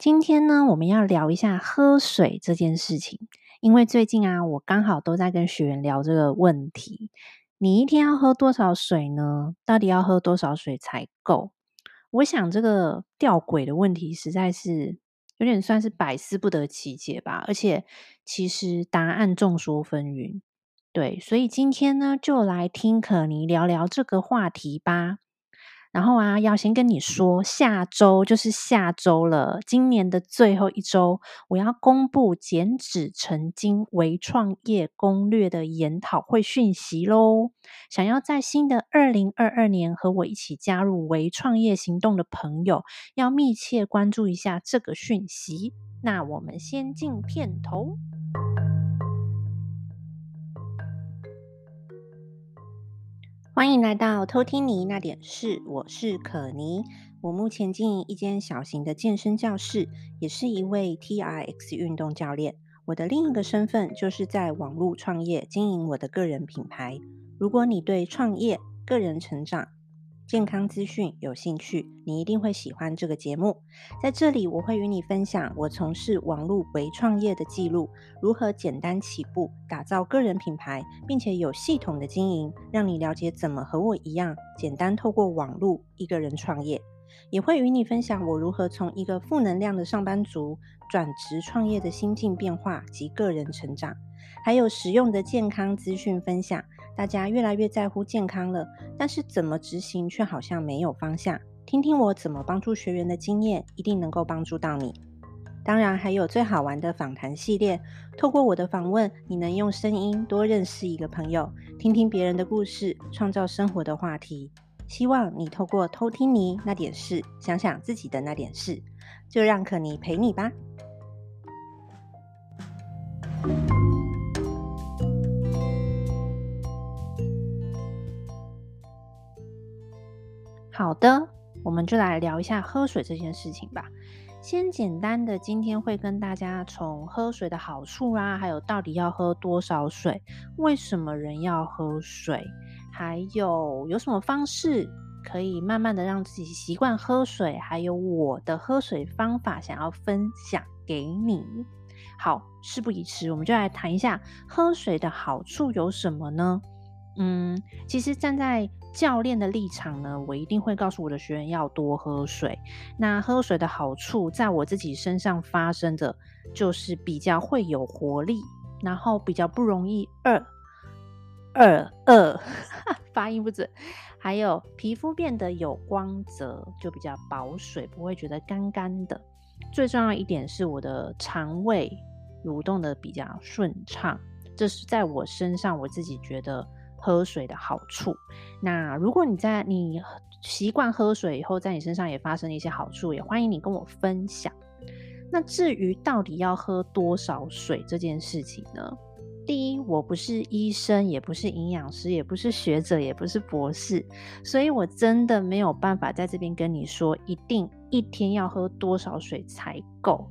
今天呢，我们要聊一下喝水这件事情，因为最近啊，我刚好都在跟学员聊这个问题。你一天要喝多少水呢？到底要喝多少水才够？我想这个吊诡的问题实在是有点算是百思不得其解吧，而且其实答案众说纷纭。对，所以今天呢，就来听可妮聊聊这个话题吧。然后啊，要先跟你说，下周就是下周了，今年的最后一周，我要公布减脂成金微创业攻略的研讨会讯息喽。想要在新的二零二二年和我一起加入微创业行动的朋友，要密切关注一下这个讯息。那我们先进片头。欢迎来到偷听你那点事，我是可妮。我目前经营一间小型的健身教室，也是一位 TRX 运动教练。我的另一个身份就是在网络创业，经营我的个人品牌。如果你对创业、个人成长，健康资讯有兴趣，你一定会喜欢这个节目。在这里，我会与你分享我从事网络微创业的记录，如何简单起步，打造个人品牌，并且有系统的经营，让你了解怎么和我一样，简单透过网络一个人创业。也会与你分享我如何从一个负能量的上班族转职创业的心境变化及个人成长，还有实用的健康资讯分享。大家越来越在乎健康了，但是怎么执行却好像没有方向。听听我怎么帮助学员的经验，一定能够帮助到你。当然还有最好玩的访谈系列，透过我的访问，你能用声音多认识一个朋友，听听别人的故事，创造生活的话题。希望你透过偷听你那点事，想想自己的那点事，就让可妮陪你吧。好的，我们就来聊一下喝水这件事情吧。先简单的，今天会跟大家从喝水的好处啊，还有到底要喝多少水，为什么人要喝水，还有有什么方式可以慢慢的让自己习惯喝水，还有我的喝水方法想要分享给你。好，事不宜迟，我们就来谈一下喝水的好处有什么呢？嗯，其实站在教练的立场呢，我一定会告诉我的学员要多喝水。那喝水的好处，在我自己身上发生的，就是比较会有活力，然后比较不容易饿，饿饿，发音不准。还有皮肤变得有光泽，就比较保水，不会觉得干干的。最重要一点是我的肠胃蠕动的比较顺畅，这是在我身上我自己觉得。喝水的好处。那如果你在你习惯喝水以后，在你身上也发生了一些好处，也欢迎你跟我分享。那至于到底要喝多少水这件事情呢？第一，我不是医生，也不是营养师，也不是学者，也不是博士，所以我真的没有办法在这边跟你说一定一天要喝多少水才够。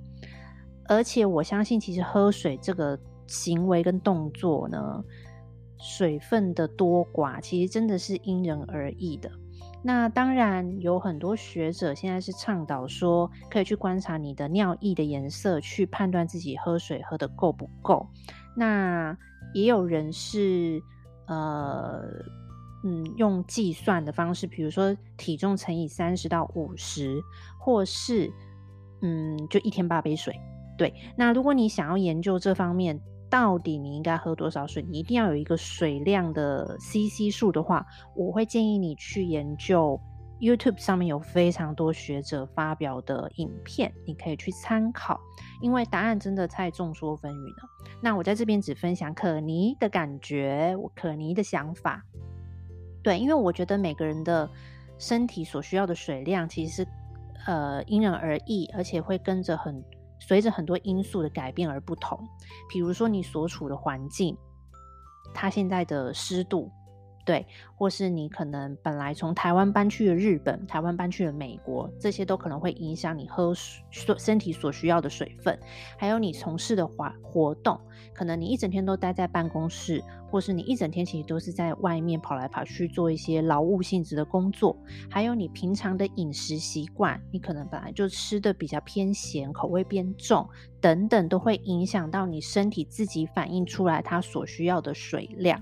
而且我相信，其实喝水这个行为跟动作呢，水分的多寡，其实真的是因人而异的。那当然有很多学者现在是倡导说，可以去观察你的尿液的颜色，去判断自己喝水喝得够不够。那也有人是呃嗯用计算的方式，比如说体重乘以三十到五十，或是嗯就一天八杯水。对，那如果你想要研究这方面，到底你应该喝多少水？你一定要有一个水量的 CC 数的话，我会建议你去研究 YouTube 上面有非常多学者发表的影片，你可以去参考，因为答案真的太众说纷纭了。那我在这边只分享可妮的感觉，我可妮的想法。对，因为我觉得每个人的身体所需要的水量其实是呃因人而异，而且会跟着很。随着很多因素的改变而不同，比如说你所处的环境，它现在的湿度，对，或是你可能本来从台湾搬去了日本，台湾搬去了美国，这些都可能会影响你喝水身体所需要的水分。还有你从事的活活动，可能你一整天都待在办公室，或是你一整天其实都是在外面跑来跑去做一些劳务性质的工作。还有你平常的饮食习惯，你可能本来就吃的比较偏咸，口味变重等等，都会影响到你身体自己反映出来它所需要的水量。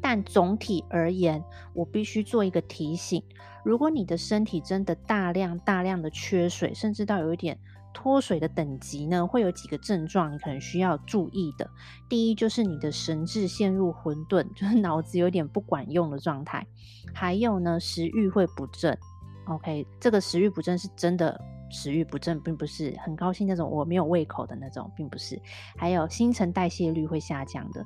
但总体而言，我必须做一个提醒：如果你的身体真的大量大量的缺水，甚至到有一点脱水的等级呢，会有几个症状，你可能需要注意的。第一，就是你的神志陷入混沌，就是脑子有点不管用的状态；还有呢，食欲会不振。OK，这个食欲不振是真的食欲不振，并不是很高兴那种我没有胃口的那种，并不是。还有新陈代谢率会下降的。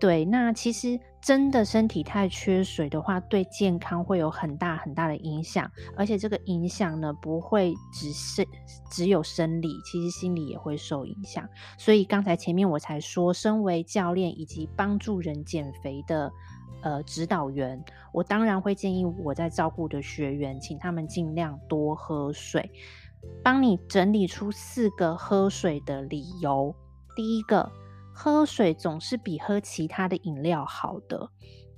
对，那其实真的身体太缺水的话，对健康会有很大很大的影响，而且这个影响呢，不会只是只有生理，其实心理也会受影响。所以刚才前面我才说，身为教练以及帮助人减肥的呃指导员，我当然会建议我在照顾的学员，请他们尽量多喝水，帮你整理出四个喝水的理由。第一个。喝水总是比喝其他的饮料好的，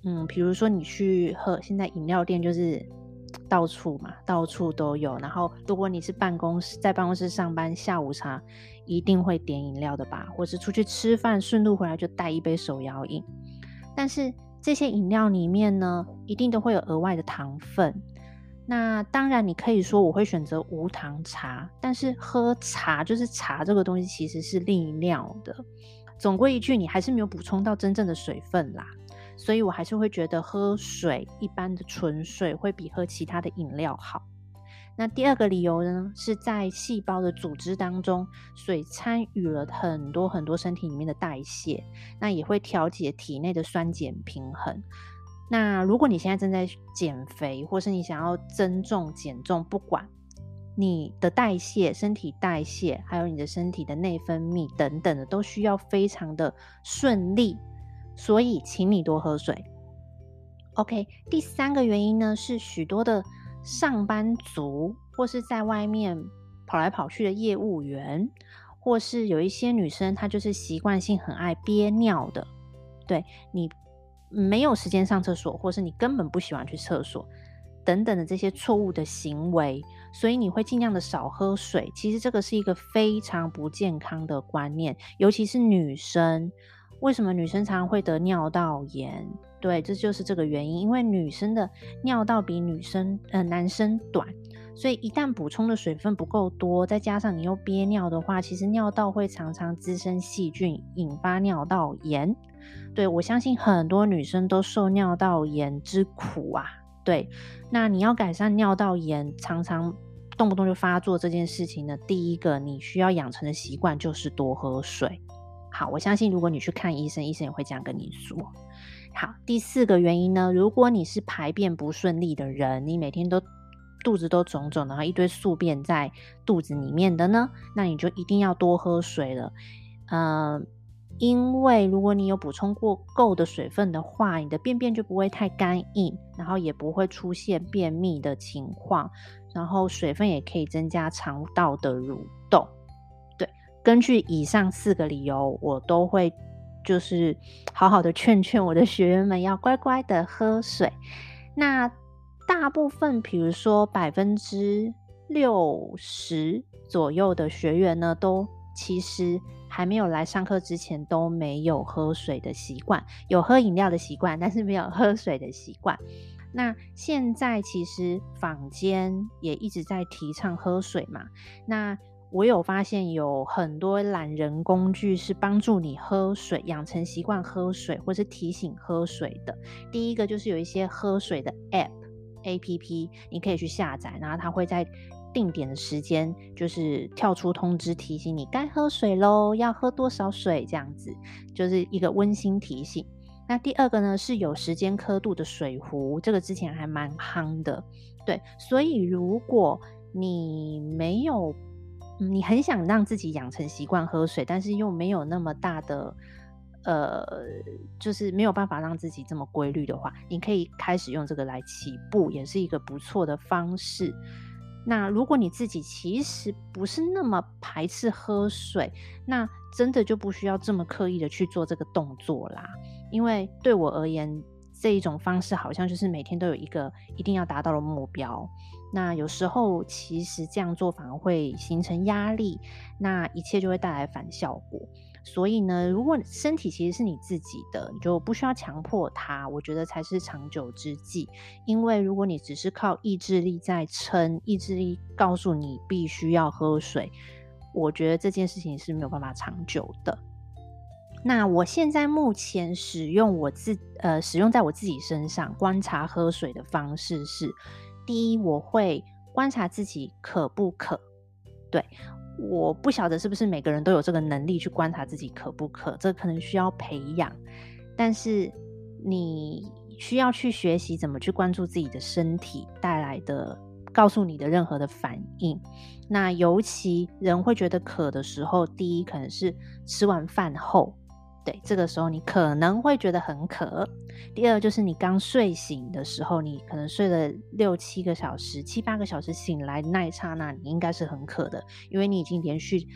嗯，比如说你去喝，现在饮料店就是 到处嘛，到处都有。然后如果你是办公室，在办公室上班，下午茶一定会点饮料的吧？或是出去吃饭，顺路回来就带一杯手摇饮。但是这些饮料里面呢，一定都会有额外的糖分。那当然，你可以说我会选择无糖茶，但是喝茶就是茶这个东西其实是利尿的。总归一句，你还是没有补充到真正的水分啦，所以我还是会觉得喝水，一般的纯水会比喝其他的饮料好。那第二个理由呢，是在细胞的组织当中，水参与了很多很多身体里面的代谢，那也会调节体内的酸碱平衡。那如果你现在正在减肥，或是你想要增重减重，不管。你的代谢、身体代谢，还有你的身体的内分泌等等的，都需要非常的顺利，所以请你多喝水。OK，第三个原因呢，是许多的上班族或是在外面跑来跑去的业务员，或是有一些女生，她就是习惯性很爱憋尿的。对，你没有时间上厕所，或是你根本不喜欢去厕所。等等的这些错误的行为，所以你会尽量的少喝水。其实这个是一个非常不健康的观念，尤其是女生。为什么女生常常会得尿道炎？对，这就是这个原因。因为女生的尿道比女生呃男生短，所以一旦补充的水分不够多，再加上你又憋尿的话，其实尿道会常常滋生细菌，引发尿道炎。对，我相信很多女生都受尿道炎之苦啊。对，那你要改善尿道炎常常动不动就发作这件事情呢，第一个你需要养成的习惯就是多喝水。好，我相信如果你去看医生，医生也会这样跟你说。好，第四个原因呢，如果你是排便不顺利的人，你每天都肚子都肿肿，然后一堆宿便在肚子里面的呢，那你就一定要多喝水了。嗯、因为如果你有补充过够的水分的话，你的便便就不会太干硬，然后也不会出现便秘的情况，然后水分也可以增加肠道的蠕动。对，根据以上四个理由，我都会就是好好的劝劝我的学员们要乖乖的喝水。那大部分，比如说百分之六十左右的学员呢，都其实。还没有来上课之前都没有喝水的习惯，有喝饮料的习惯，但是没有喝水的习惯。那现在其实坊间也一直在提倡喝水嘛。那我有发现有很多懒人工具是帮助你喝水，养成习惯喝水，或是提醒喝水的。第一个就是有一些喝水的 App、APP，你可以去下载，然后它会在。定点的时间就是跳出通知提醒你该喝水喽，要喝多少水这样子，就是一个温馨提醒。那第二个呢，是有时间刻度的水壶，这个之前还蛮夯的。对，所以如果你没有，你很想让自己养成习惯喝水，但是又没有那么大的呃，就是没有办法让自己这么规律的话，你可以开始用这个来起步，也是一个不错的方式。那如果你自己其实不是那么排斥喝水，那真的就不需要这么刻意的去做这个动作啦。因为对我而言，这一种方式好像就是每天都有一个一定要达到的目标。那有时候其实这样做反而会形成压力，那一切就会带来反效果。所以呢，如果身体其实是你自己的，你就不需要强迫它，我觉得才是长久之计。因为如果你只是靠意志力在撑，意志力告诉你必须要喝水，我觉得这件事情是没有办法长久的。那我现在目前使用我自呃使用在我自己身上观察喝水的方式是：第一，我会观察自己渴不渴，对。我不晓得是不是每个人都有这个能力去观察自己渴不渴，这可能需要培养。但是你需要去学习怎么去关注自己的身体带来的，告诉你的任何的反应。那尤其人会觉得渴的时候，第一可能是吃完饭后。对，这个时候你可能会觉得很渴。第二就是你刚睡醒的时候，你可能睡了六七个小时、七八个小时醒来那一刹那，你应该是很渴的，因为你已经连续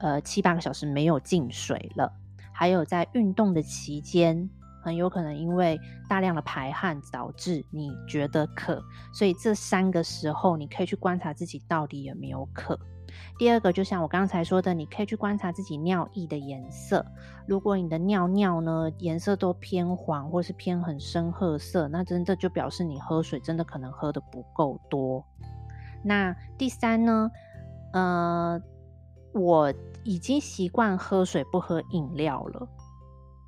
呃七八个小时没有进水了。还有在运动的期间，很有可能因为大量的排汗导致你觉得渴，所以这三个时候你可以去观察自己到底有没有渴。第二个，就像我刚才说的，你可以去观察自己尿液的颜色。如果你的尿尿呢，颜色都偏黄或是偏很深褐色，那真的就表示你喝水真的可能喝得不够多。那第三呢，呃，我已经习惯喝水不喝饮料了，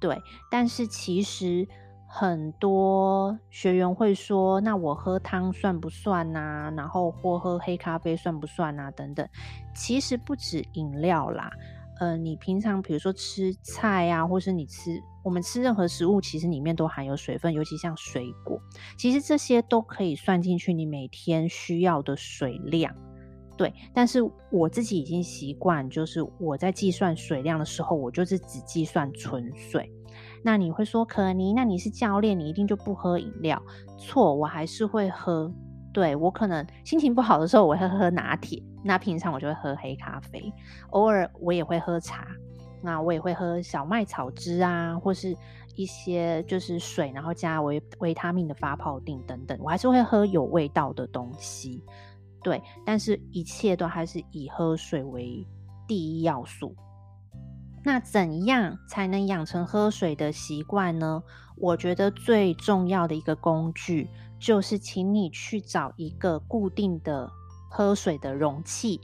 对，但是其实。很多学员会说：“那我喝汤算不算啊？然后或喝黑咖啡算不算啊？等等。其实不止饮料啦，呃，你平常比如说吃菜啊，或是你吃我们吃任何食物，其实里面都含有水分，尤其像水果，其实这些都可以算进去你每天需要的水量。对，但是我自己已经习惯，就是我在计算水量的时候，我就是只计算纯水。”那你会说可妮，那你是教练，你一定就不喝饮料？错，我还是会喝。对，我可能心情不好的时候，我会喝拿铁。那平常我就会喝黑咖啡，偶尔我也会喝茶。那我也会喝小麦草汁啊，或是一些就是水，然后加维维他命的发泡錠等等。我还是会喝有味道的东西。对，但是一切都还是以喝水为第一要素。那怎样才能养成喝水的习惯呢？我觉得最重要的一个工具就是，请你去找一个固定的喝水的容器。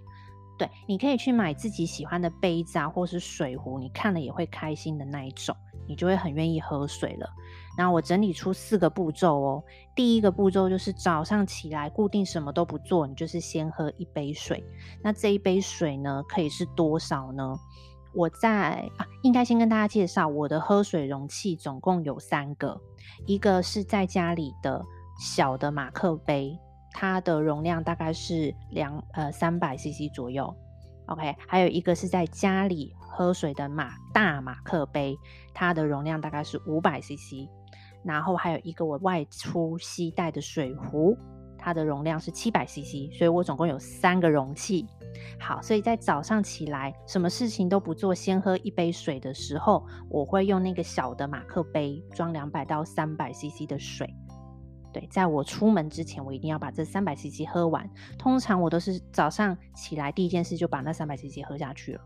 对，你可以去买自己喜欢的杯子啊，或是水壶，你看了也会开心的那一种，你就会很愿意喝水了。然后我整理出四个步骤哦。第一个步骤就是早上起来固定什么都不做，你就是先喝一杯水。那这一杯水呢，可以是多少呢？我在啊，应该先跟大家介绍我的喝水容器，总共有三个，一个是在家里的小的马克杯，它的容量大概是两呃三百 CC 左右，OK，还有一个是在家里喝水的马大马克杯，它的容量大概是五百 CC，然后还有一个我外出携带的水壶，它的容量是七百 CC，所以我总共有三个容器。好，所以在早上起来，什么事情都不做，先喝一杯水的时候，我会用那个小的马克杯装两百到三百 CC 的水。对，在我出门之前，我一定要把这三百 CC 喝完。通常我都是早上起来第一件事就把那三百 CC 喝下去了。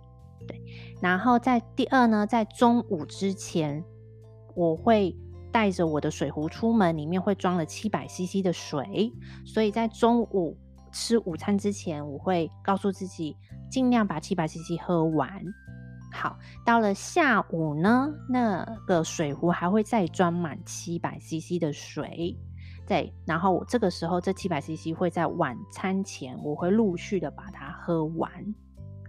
对，然后在第二呢，在中午之前，我会带着我的水壶出门，里面会装了七百 CC 的水，所以在中午。吃午餐之前，我会告诉自己尽量把七百 CC 喝完。好，到了下午呢，那个水壶还会再装满七百 CC 的水。对，然后我这个时候这七百 CC 会在晚餐前，我会陆续的把它喝完。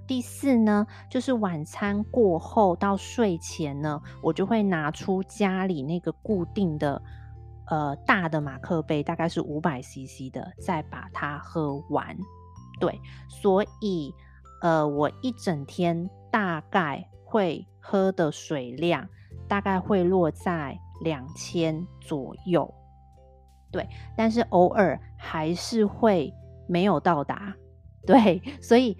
第四呢，就是晚餐过后到睡前呢，我就会拿出家里那个固定的。呃，大的马克杯大概是五百 CC 的，再把它喝完。对，所以呃，我一整天大概会喝的水量大概会落在两千左右。对，但是偶尔还是会没有到达。对，所以。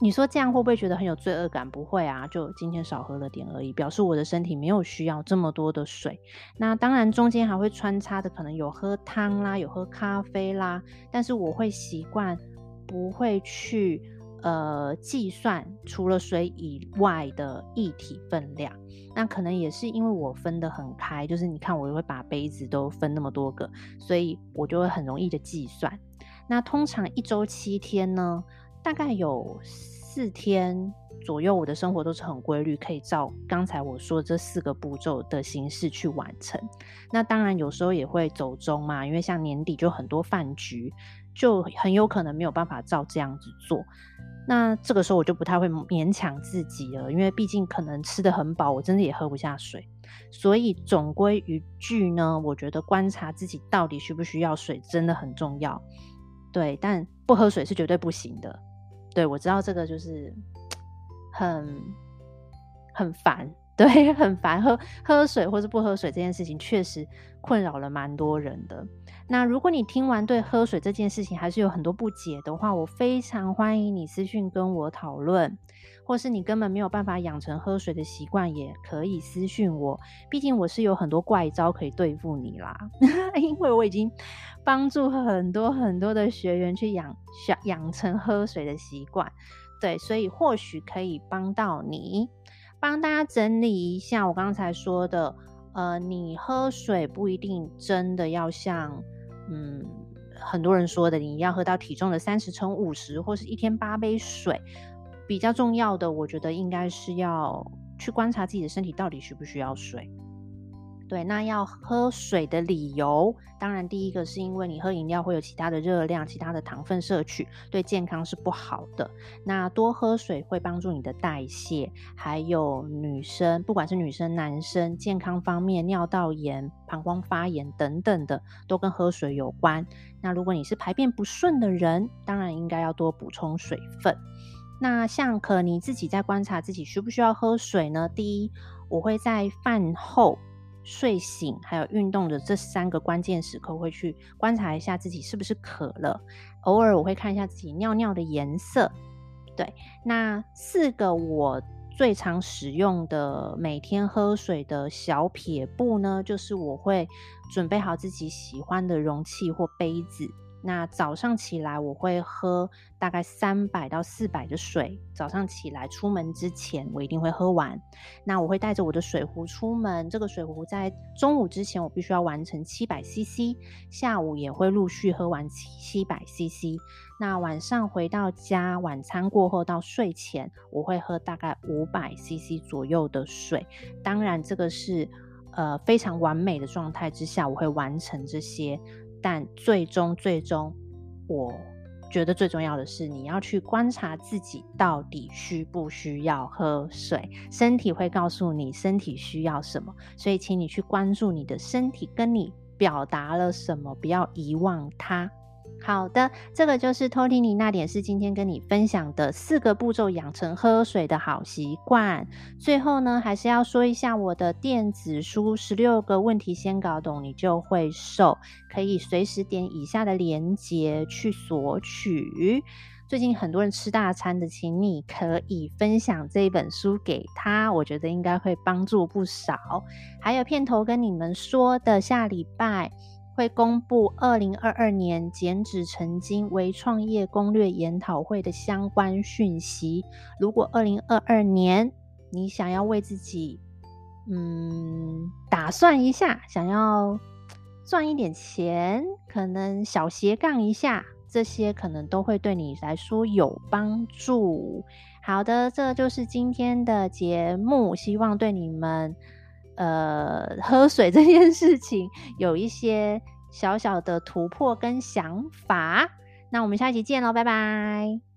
你说这样会不会觉得很有罪恶感？不会啊，就今天少喝了点而已，表示我的身体没有需要这么多的水。那当然中间还会穿插的，可能有喝汤啦，有喝咖啡啦，但是我会习惯不会去呃计算除了水以外的液体分量。那可能也是因为我分得很开，就是你看我会把杯子都分那么多个，所以我就会很容易的计算。那通常一周七天呢，大概有四天左右，我的生活都是很规律，可以照刚才我说这四个步骤的形式去完成。那当然有时候也会走中嘛，因为像年底就很多饭局，就很有可能没有办法照这样子做。那这个时候我就不太会勉强自己了，因为毕竟可能吃得很饱，我真的也喝不下水。所以总归一句呢，我觉得观察自己到底需不需要水真的很重要。对，但不喝水是绝对不行的。对，我知道这个就是 很很烦，对，很烦。喝喝水或是不喝水这件事情，确实困扰了蛮多人的。那如果你听完对喝水这件事情还是有很多不解的话，我非常欢迎你私讯跟我讨论，或是你根本没有办法养成喝水的习惯，也可以私讯我。毕竟我是有很多怪招可以对付你啦，因为我已经帮助很多很多的学员去养养养成喝水的习惯，对，所以或许可以帮到你。帮大家整理一下我刚才说的，呃，你喝水不一定真的要像。嗯，很多人说的，你要喝到体重的三十乘五十，或是一天八杯水，比较重要的，我觉得应该是要去观察自己的身体到底需不需要水。对，那要喝水的理由，当然第一个是因为你喝饮料会有其他的热量、其他的糖分摄取，对健康是不好的。那多喝水会帮助你的代谢，还有女生，不管是女生、男生，健康方面，尿道炎、膀胱发炎等等的，都跟喝水有关。那如果你是排便不顺的人，当然应该要多补充水分。那像可你自己在观察自己需不需要喝水呢？第一，我会在饭后。睡醒还有运动的这三个关键时刻，会去观察一下自己是不是渴了。偶尔我会看一下自己尿尿的颜色。对，那四个我最常使用的每天喝水的小撇步呢，就是我会准备好自己喜欢的容器或杯子。那早上起来我会喝大概三百到四百的水，早上起来出门之前我一定会喝完。那我会带着我的水壶出门，这个水壶在中午之前我必须要完成七百 CC，下午也会陆续喝完七百 CC。那晚上回到家，晚餐过后到睡前我会喝大概五百 CC 左右的水。当然这个是呃非常完美的状态之下，我会完成这些。但最终，最终，我觉得最重要的是，你要去观察自己到底需不需要喝水，身体会告诉你身体需要什么，所以请你去关注你的身体跟你表达了什么，不要遗忘它。好的，这个就是偷听你那点是，今天跟你分享的四个步骤养成喝水的好习惯。最后呢，还是要说一下我的电子书《十六个问题先搞懂，你就会瘦》，可以随时点以下的链接去索取。最近很多人吃大餐的，请你可以分享这本书给他，我觉得应该会帮助不少。还有片头跟你们说的，下礼拜。会公布二零二二年减脂成金微创业攻略研讨会的相关讯息。如果二零二二年你想要为自己，嗯，打算一下，想要赚一点钱，可能小斜杠一下，这些可能都会对你来说有帮助。好的，这就是今天的节目，希望对你们。呃，喝水这件事情有一些小小的突破跟想法，那我们下一期见喽，拜拜。